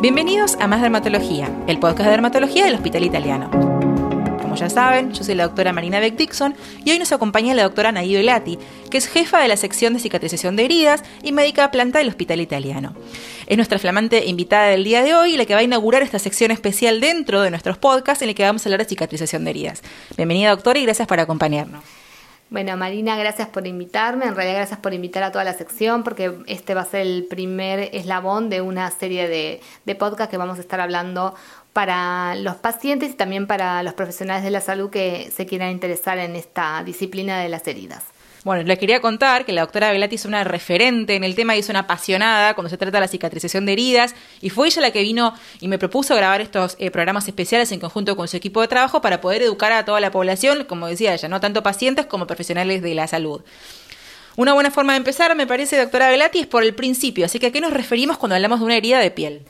Bienvenidos a Más Dermatología, el podcast de dermatología del Hospital Italiano. Como ya saben, yo soy la doctora Marina Beck Dixon y hoy nos acompaña la doctora Nadio Elati, que es jefa de la sección de cicatrización de heridas y médica planta del Hospital Italiano. Es nuestra flamante invitada del día de hoy la que va a inaugurar esta sección especial dentro de nuestros podcasts en la que vamos a hablar de cicatrización de heridas. Bienvenida doctora y gracias por acompañarnos. Bueno, Marina, gracias por invitarme. En realidad, gracias por invitar a toda la sección, porque este va a ser el primer eslabón de una serie de, de podcasts que vamos a estar hablando para los pacientes y también para los profesionales de la salud que se quieran interesar en esta disciplina de las heridas. Bueno, le quería contar que la doctora Velati es una referente en el tema y es una apasionada cuando se trata de la cicatrización de heridas y fue ella la que vino y me propuso grabar estos eh, programas especiales en conjunto con su equipo de trabajo para poder educar a toda la población, como decía ella, no tanto pacientes como profesionales de la salud. Una buena forma de empezar, me parece, doctora Velati, es por el principio. Así que, ¿a qué nos referimos cuando hablamos de una herida de piel?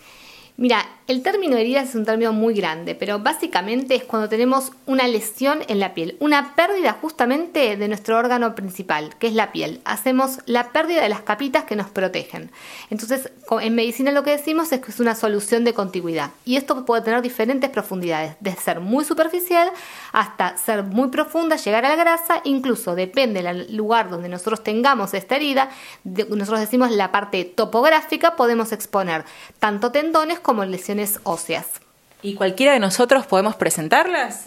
Mira, el término herida es un término muy grande, pero básicamente es cuando tenemos una lesión en la piel, una pérdida justamente de nuestro órgano principal, que es la piel. Hacemos la pérdida de las capitas que nos protegen. Entonces, en medicina lo que decimos es que es una solución de contigüidad. Y esto puede tener diferentes profundidades, desde ser muy superficial hasta ser muy profunda, llegar a la grasa, incluso depende del lugar donde nosotros tengamos esta herida, nosotros decimos la parte topográfica, podemos exponer tanto tendones como lesiones óseas. ¿Y cualquiera de nosotros podemos presentarlas?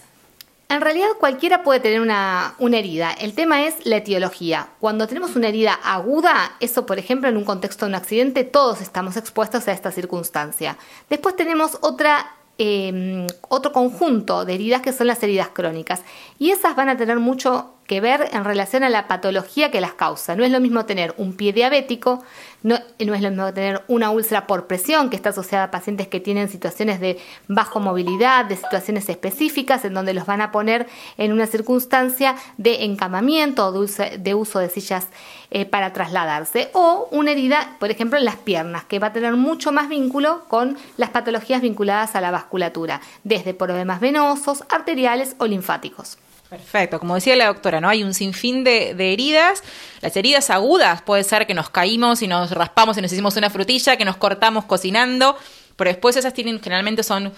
En realidad cualquiera puede tener una, una, herida. El tema es la etiología. Cuando tenemos una herida aguda, eso por ejemplo en un contexto de un accidente, todos estamos expuestos a esta circunstancia. Después tenemos otra eh, otro conjunto de heridas que son las heridas crónicas. Y esas van a tener mucho que ver en relación a la patología que las causa. No es lo mismo tener un pie diabético, no, es lo mismo tener una úlcera por presión, que está asociada a pacientes que tienen situaciones de bajo movilidad, de situaciones específicas, en donde los van a poner en una circunstancia de encamamiento o de uso de, sillas eh, para trasladarse, o una herida, por ejemplo, en las piernas, que va a tener mucho más vínculo con las patologías vinculadas a la vasculatura, desde problemas venosos, arteriales o linfáticos. Perfecto, como decía la doctora, ¿no? Hay un sinfín de, de, heridas. Las heridas agudas puede ser que nos caímos y nos raspamos y nos hicimos una frutilla, que nos cortamos cocinando, pero después esas tienen, generalmente son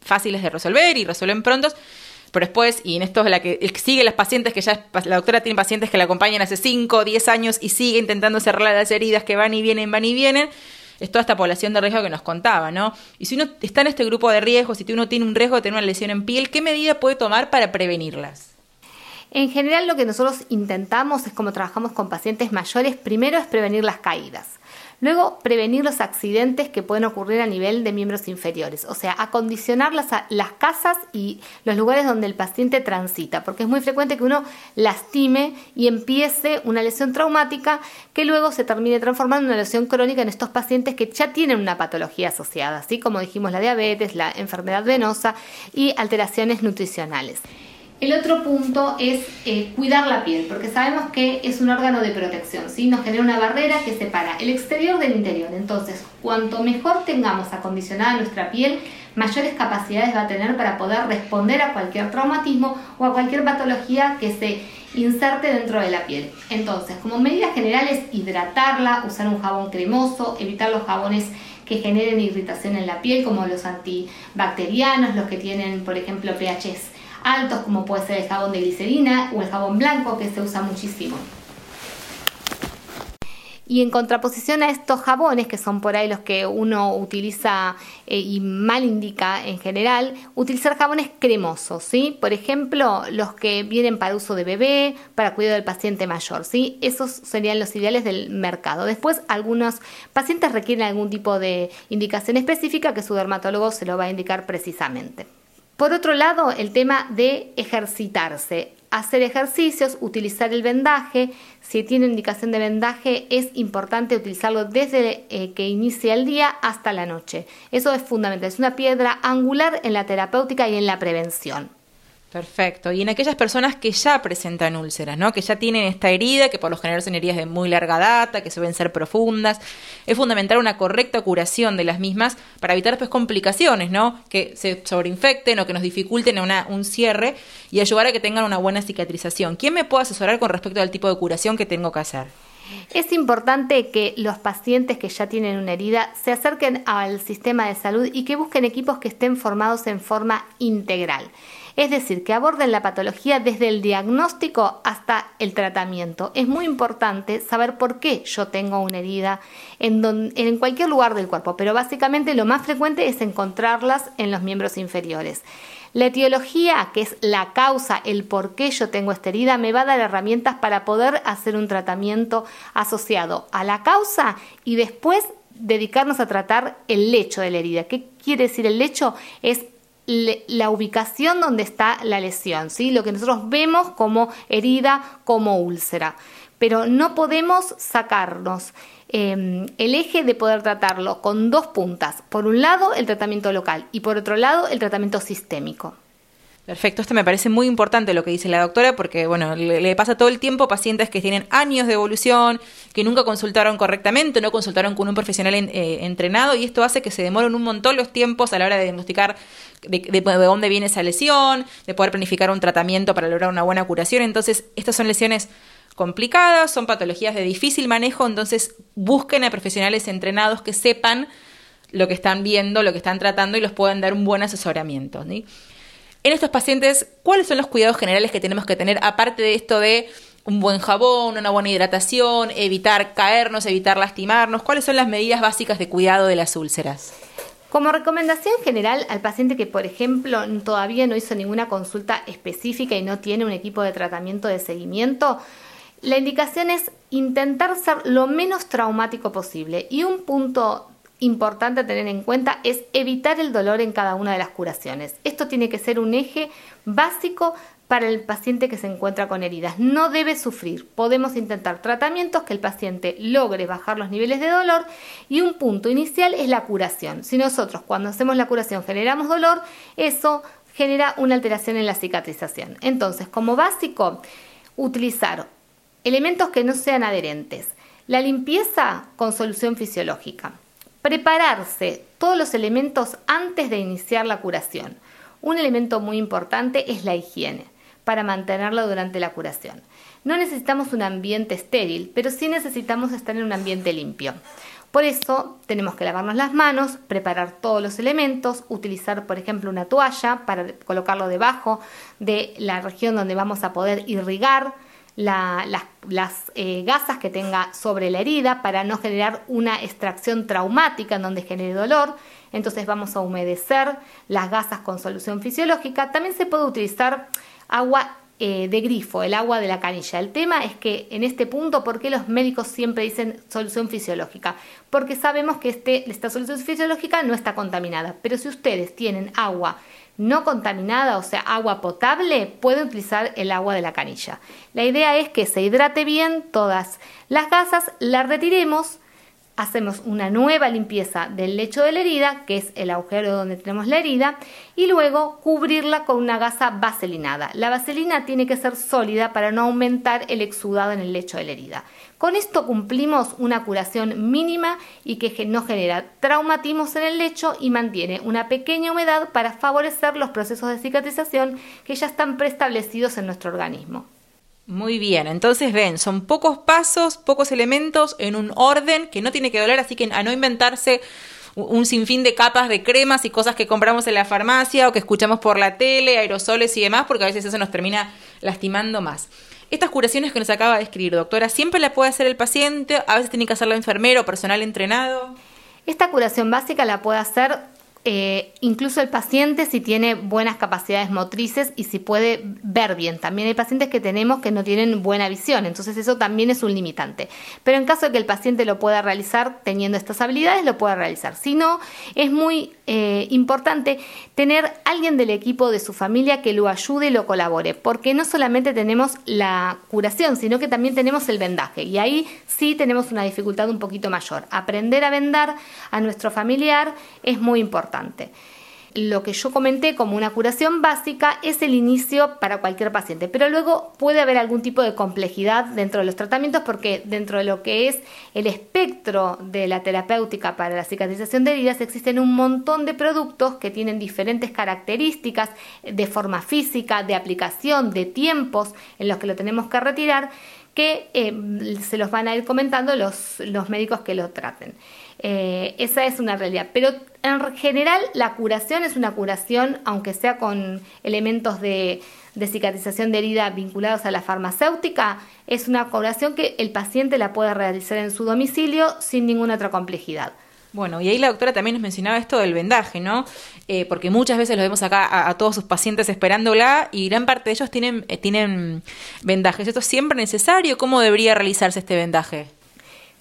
fáciles de resolver y resuelven prontos. Pero después, y en esto es la que sigue las pacientes, que ya la doctora tiene pacientes que la acompañan hace 5 o 10 años y sigue intentando cerrar las heridas que van y vienen, van y vienen es toda esta población de riesgo que nos contaba, ¿no? Y si uno está en este grupo de riesgos, si uno tiene un riesgo de tener una lesión en piel, ¿qué medida puede tomar para prevenirlas? En general lo que nosotros intentamos es como trabajamos con pacientes mayores, primero es prevenir las caídas. Luego, prevenir los accidentes que pueden ocurrir a nivel de miembros inferiores, o sea, acondicionar las, las, casas y los lugares donde el paciente transita, porque es muy frecuente que uno lastime y empiece una lesión traumática que luego se termine transformando en una lesión crónica en estos pacientes que ya tienen una patología asociada, así como dijimos la diabetes, la enfermedad venosa y alteraciones nutricionales. El otro punto es eh, cuidar la piel, porque sabemos que es un órgano de protección, ¿sí? nos genera una barrera que separa el exterior del interior. Entonces, cuanto mejor tengamos acondicionada nuestra piel, mayores capacidades va a tener para poder responder a cualquier traumatismo o a cualquier patología que se inserte dentro de la piel. Entonces, como medidas generales, hidratarla, usar un jabón cremoso, evitar los jabones que generen irritación en la piel, como los antibacterianos, los que tienen, por ejemplo, pHs altos como puede ser el jabón de glicerina o el jabón blanco que se usa muchísimo. Y en contraposición a estos jabones, que son por ahí los que uno utiliza eh, y mal indica en general, utilizar jabones cremosos, ¿sí? Por ejemplo, los que vienen para uso de bebé, para cuidado del paciente mayor, ¿sí? Esos serían los ideales del mercado. Después, algunos pacientes requieren algún tipo de indicación específica que su dermatólogo se lo va a indicar precisamente. Por otro lado, el tema de ejercitarse, hacer ejercicios, utilizar el vendaje. Si tiene indicación de vendaje, es importante utilizarlo desde eh, que inicia el día hasta la noche. Eso es fundamental, es una piedra angular en la terapéutica y en la prevención. Perfecto. Y en aquellas personas que ya presentan úlceras, ¿no? Que ya tienen esta herida, que por lo general son heridas de muy larga data, que suelen ser profundas, es fundamental una correcta curación de las mismas para evitar después complicaciones, ¿no? Que se sobreinfecten o que nos dificulten una, un cierre y ayudar a que tengan una buena cicatrización. ¿Quién me puede asesorar con respecto al tipo de curación que tengo que hacer? Es importante que los pacientes que ya tienen una herida se acerquen al sistema de salud y que busquen equipos que estén formados en forma integral. Es decir, que aborden la patología desde el diagnóstico hasta el tratamiento. Es muy importante saber por qué yo tengo una herida en, cualquier lugar del cuerpo, pero básicamente lo más frecuente es encontrarlas en los miembros inferiores. La etiología, que es la causa, el por qué yo tengo esta herida, me va a dar herramientas para poder hacer un tratamiento asociado a la causa y después dedicarnos a tratar el lecho de la herida. ¿Qué quiere decir el lecho? Es la ubicación donde está la lesión, ¿sí? lo que nosotros vemos como herida, como úlcera. Pero no podemos sacarnos Em, el eje de poder tratarlo con dos puntas. Por un lado, el tratamiento local y por otro lado, el tratamiento sistémico. Perfecto, esto me parece muy importante lo que dice la doctora porque, bueno, le, pasa todo el tiempo pacientes que tienen años de evolución, que nunca consultaron correctamente, no consultaron con un profesional eh, entrenado y esto hace que se demoren un montón los tiempos a la hora de diagnosticar de, dónde viene esa lesión, de poder planificar un tratamiento para lograr una buena curación. Entonces, estas son lesiones complicadas, son patologías de difícil manejo, entonces busquen a profesionales entrenados que sepan lo que están viendo, lo que están tratando y los puedan dar un buen asesoramiento. En estos pacientes, ¿cuáles son los cuidados generales que tenemos que tener aparte de esto de un buen jabón, una buena hidratación, evitar caernos, evitar lastimarnos? ¿Cuáles son las medidas básicas de cuidado de las úlceras? Como recomendación general al paciente que, por ejemplo, todavía no hizo ninguna consulta específica y no tiene un equipo de tratamiento de seguimiento, la indicación es intentar ser lo menos traumático posible y un punto importante tener en cuenta es evitar el dolor en cada una de las curaciones. Esto tiene que ser un eje básico para el paciente que se encuentra con heridas. No debe sufrir. Podemos intentar tratamientos que el paciente logre bajar los niveles de dolor y un punto inicial es la curación. Si nosotros cuando hacemos la curación generamos dolor, eso genera una alteración en la cicatrización. Entonces, como básico, utilizar Elementos que no sean adherentes. La limpieza con solución fisiológica. Prepararse todos los elementos antes de iniciar la curación. Un elemento muy importante es la higiene para mantenerla durante la curación. No necesitamos un ambiente estéril, pero sí necesitamos estar en un ambiente limpio. Por eso tenemos que lavarnos las manos, preparar todos los elementos, utilizar por ejemplo una toalla para colocarlo debajo de la región donde vamos a poder irrigar las, eh, gasas que tenga sobre la herida para no generar una extracción traumática en donde genere dolor. Entonces vamos a humedecer las gasas con solución fisiológica. También se puede utilizar agua eh, de grifo, el agua de la canilla. El tema es que en este punto, ¿por qué los médicos siempre dicen solución fisiológica? Porque sabemos que este, esta solución fisiológica no está contaminada. Pero si ustedes tienen agua no contaminada, o sea, agua potable, puede utilizar el agua de la canilla. La idea es que se hidrate bien todas las gasas, la retiremos, hacemos una nueva limpieza del lecho de la herida, que es el agujero donde tenemos la herida, y luego cubrirla con una gasa vaselinada. La vaselina tiene que ser sólida para no aumentar el exudado en el lecho de la herida. Con esto cumplimos una curación mínima y que no genera traumatismos en el lecho y mantiene una pequeña humedad para favorecer los procesos de cicatrización que ya están preestablecidos en nuestro organismo. Muy bien, entonces ven, son pocos pasos, pocos elementos en un orden que no tiene que doler, así que a no inventarse un sinfín de capas de cremas y cosas que compramos en la farmacia o que escuchamos por la tele, aerosoles y demás, porque a veces eso nos termina lastimando más. Estas curaciones que nos acaba de escribir, doctora, ¿siempre la puede hacer el paciente? ¿A veces tiene que hacerlo enfermero personal entrenado? Esta curación básica la puede hacer eh, incluso el paciente si tiene buenas capacidades motrices y si puede ver bien. También hay pacientes que tenemos que no tienen buena visión, entonces eso también es un limitante. Pero en caso de que el paciente lo pueda realizar teniendo estas habilidades, lo puede realizar. Si no, es muy eh, importante tener alguien del equipo de su familia que lo ayude y lo colabore, porque no solamente tenemos la curación, sino que también tenemos el vendaje. Y ahí sí tenemos una dificultad un poquito mayor. Aprender a vendar a nuestro familiar es muy importante. Lo que yo comenté como una curación básica es el inicio para cualquier paciente, pero luego puede haber algún tipo de complejidad dentro de los tratamientos porque dentro de lo que es el espectro de la terapéutica para la cicatrización de heridas existen un montón de productos que tienen diferentes características de forma física, de aplicación, de tiempos en los que lo tenemos que retirar que eh, se los van a ir comentando los, los médicos que lo traten. Eh, esa es una realidad. Pero en general la curación es una curación, aunque sea con elementos de, cicatrización de herida vinculados a la farmacéutica, es una curación que el paciente la puede realizar en su domicilio sin ninguna otra complejidad. Bueno, y ahí la doctora también nos mencionaba esto del vendaje, ¿no? Eh, porque muchas veces lo vemos acá a, todos sus pacientes esperándola y gran parte de ellos tienen, eh, tienen vendajes. ¿Esto es siempre necesario? ¿Cómo debería realizarse este vendaje?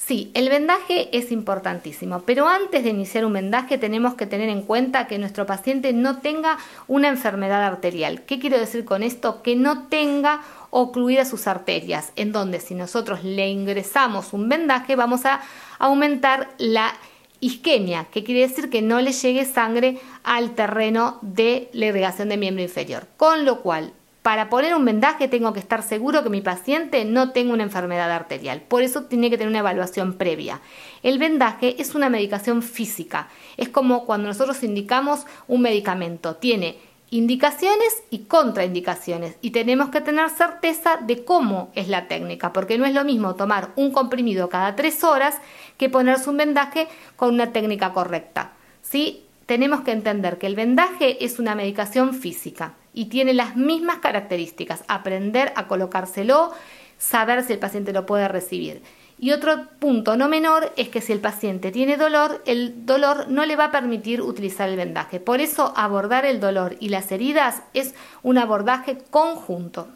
Sí, el vendaje es importantísimo, pero antes de iniciar un vendaje tenemos que tener en cuenta que nuestro paciente no tenga una enfermedad arterial. ¿Qué quiero decir con esto? Que no tenga ocluidas sus arterias, en donde si nosotros le ingresamos un vendaje vamos a aumentar la isquemia, que quiere decir que no le llegue sangre al terreno de la irrigación de miembro inferior. Con lo cual, para poner un vendaje tengo que estar seguro que mi paciente no tenga una enfermedad arterial. Por eso tiene que tener una evaluación previa. El vendaje es una medicación física. Es como cuando nosotros indicamos un medicamento. Tiene indicaciones y contraindicaciones y tenemos que tener certeza de cómo es la técnica, porque no es lo mismo tomar un comprimido cada tres horas que ponerse un vendaje con una técnica correcta. ¿Sí? Tenemos que entender que el vendaje es una medicación física y tiene las mismas características, aprender a colocárselo, saber si el paciente lo puede recibir. Y otro punto no menor es que si el paciente tiene dolor, el dolor no le va a permitir utilizar el vendaje. Por eso abordar el dolor y las heridas es un abordaje conjunto.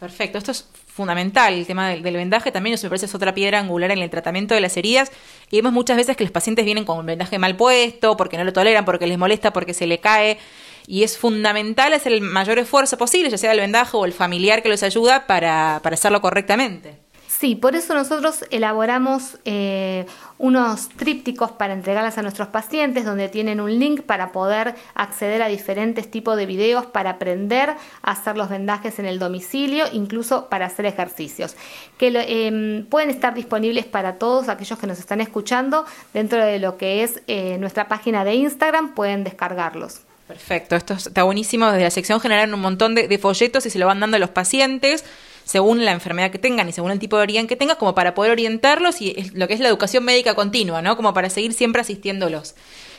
Perfecto, esto es fundamental, el tema del, vendaje también, eso me parece es otra piedra angular en el tratamiento de las heridas. Y vemos muchas veces que los pacientes vienen con un vendaje mal puesto, porque no lo toleran, porque les molesta, porque se le cae. Y es fundamental hacer el mayor esfuerzo posible, ya sea el vendaje o el familiar que los ayuda, para, para hacerlo correctamente. Sí, por eso nosotros elaboramos eh, unos trípticos para entregarlas a nuestros pacientes, donde tienen un link para poder acceder a diferentes tipos de videos para aprender a hacer los vendajes en el domicilio, incluso para hacer ejercicios, que em, pueden estar disponibles para todos aquellos que nos están escuchando dentro de lo que es eh, nuestra página de Instagram, pueden descargarlos. Perfecto, esto está buenísimo. Desde la sección generan un montón de, folletos y se lo van dando a los pacientes según la enfermedad que tengan y según el tipo de herida que tengan, como para poder orientarlos y lo que es la educación médica continua, ¿no? Como para seguir siempre asistiéndolos.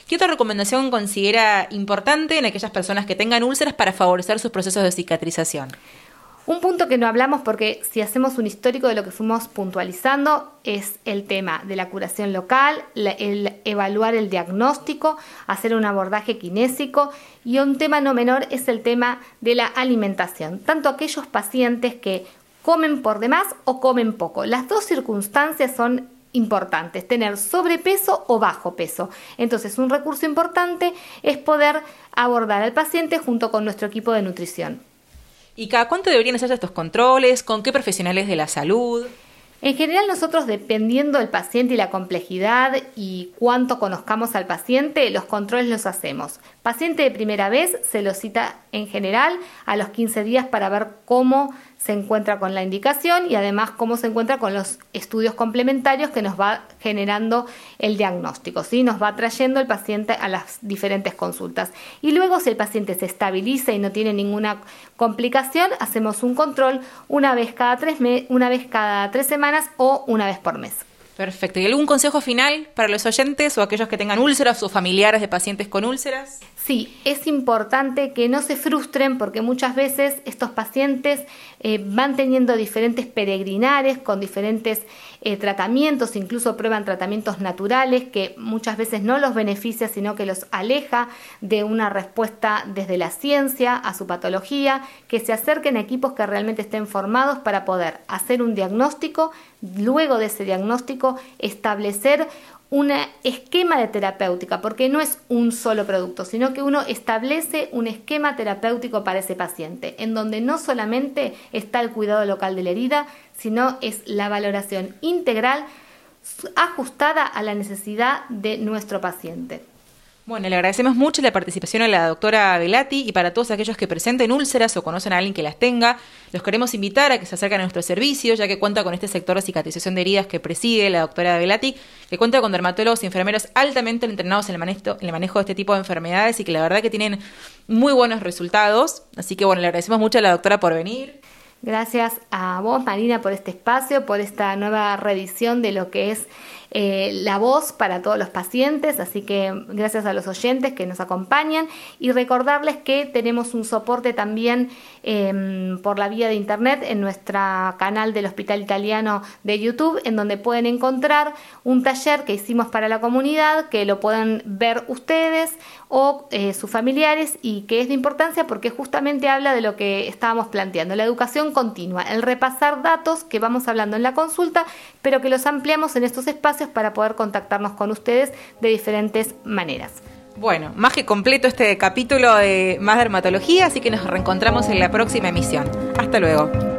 ¿Qué otra recomendación considera importante en aquellas personas que tengan úlceras para favorecer sus procesos de cicatrización? Un punto que no hablamos porque si hacemos un histórico de lo que fuimos puntualizando es el tema de la curación local, el evaluar el diagnóstico, hacer un abordaje kinésico y un tema no menor es el tema de la alimentación. Tanto aquellos pacientes que comen por demás o comen poco. Las dos circunstancias son importantes, tener sobrepeso o bajo peso. Entonces, un recurso importante es poder abordar al paciente junto con nuestro equipo de nutrición. ¿Y cada cuánto deberían hacerse estos controles? ¿Con qué profesionales de la salud? En general nosotros dependiendo del paciente y la complejidad y cuánto conozcamos al paciente, los controles los hacemos. Paciente de primera vez se lo cita en general a los 15 días para ver cómo se encuentra con la indicación y además cómo se encuentra con los estudios complementarios que nos va generando el diagnóstico, ¿sí? nos va trayendo el paciente a las diferentes consultas. Y luego si el paciente se estabiliza y no tiene ninguna complicación, hacemos un control una vez cada tres, una vez cada tres semanas o una vez por mes. Perfecto. ¿Y algún consejo final para los oyentes o aquellos que tengan úlceras o familiares de pacientes con úlceras? Sí, es importante que no se frustren porque muchas veces estos pacientes eh, van teniendo diferentes peregrinares con diferentes eh, tratamientos, incluso prueban tratamientos naturales que muchas veces no los beneficia, sino que los aleja de una respuesta desde la ciencia a su patología, que se acerquen a equipos que realmente estén formados para poder hacer un diagnóstico, luego de ese diagnóstico establecer un esquema de terapéutica, porque no es un solo producto, sino que uno establece un esquema terapéutico para ese paciente, en donde no solamente está el cuidado local de la herida, sino es la valoración integral ajustada a la necesidad de nuestro paciente. Bueno, le agradecemos mucho la participación a la doctora Velati y para todos aquellos que presenten úlceras o conocen a alguien que las tenga, los queremos invitar a que se acerquen a nuestro servicio, ya que cuenta con este sector de cicatrización de heridas que preside la doctora Velati, que cuenta con dermatólogos y enfermeros altamente entrenados en el, manejo, en el manejo de este tipo de enfermedades y que la verdad que tienen muy buenos resultados. Así que bueno, le agradecemos mucho a la doctora por venir. Gracias a vos, Marina, por este espacio, por esta nueva reedición de lo que es eh, la voz para todos los pacientes, así que gracias a los oyentes que nos acompañan y recordarles que tenemos un soporte también em, por la vía de internet en nuestro canal del Hospital Italiano de YouTube, en donde pueden encontrar un taller que hicimos para la comunidad, que lo pueden ver ustedes o eh, sus familiares y que es de importancia porque justamente habla de lo que estábamos planteando, la educación continua, el repasar datos que vamos hablando en la consulta, pero que los ampliamos en estos para poder contactarnos con ustedes de diferentes maneras. Bueno, más que completo este capítulo de Más Dermatología, así que nos reencontramos en la próxima emisión. Hasta luego.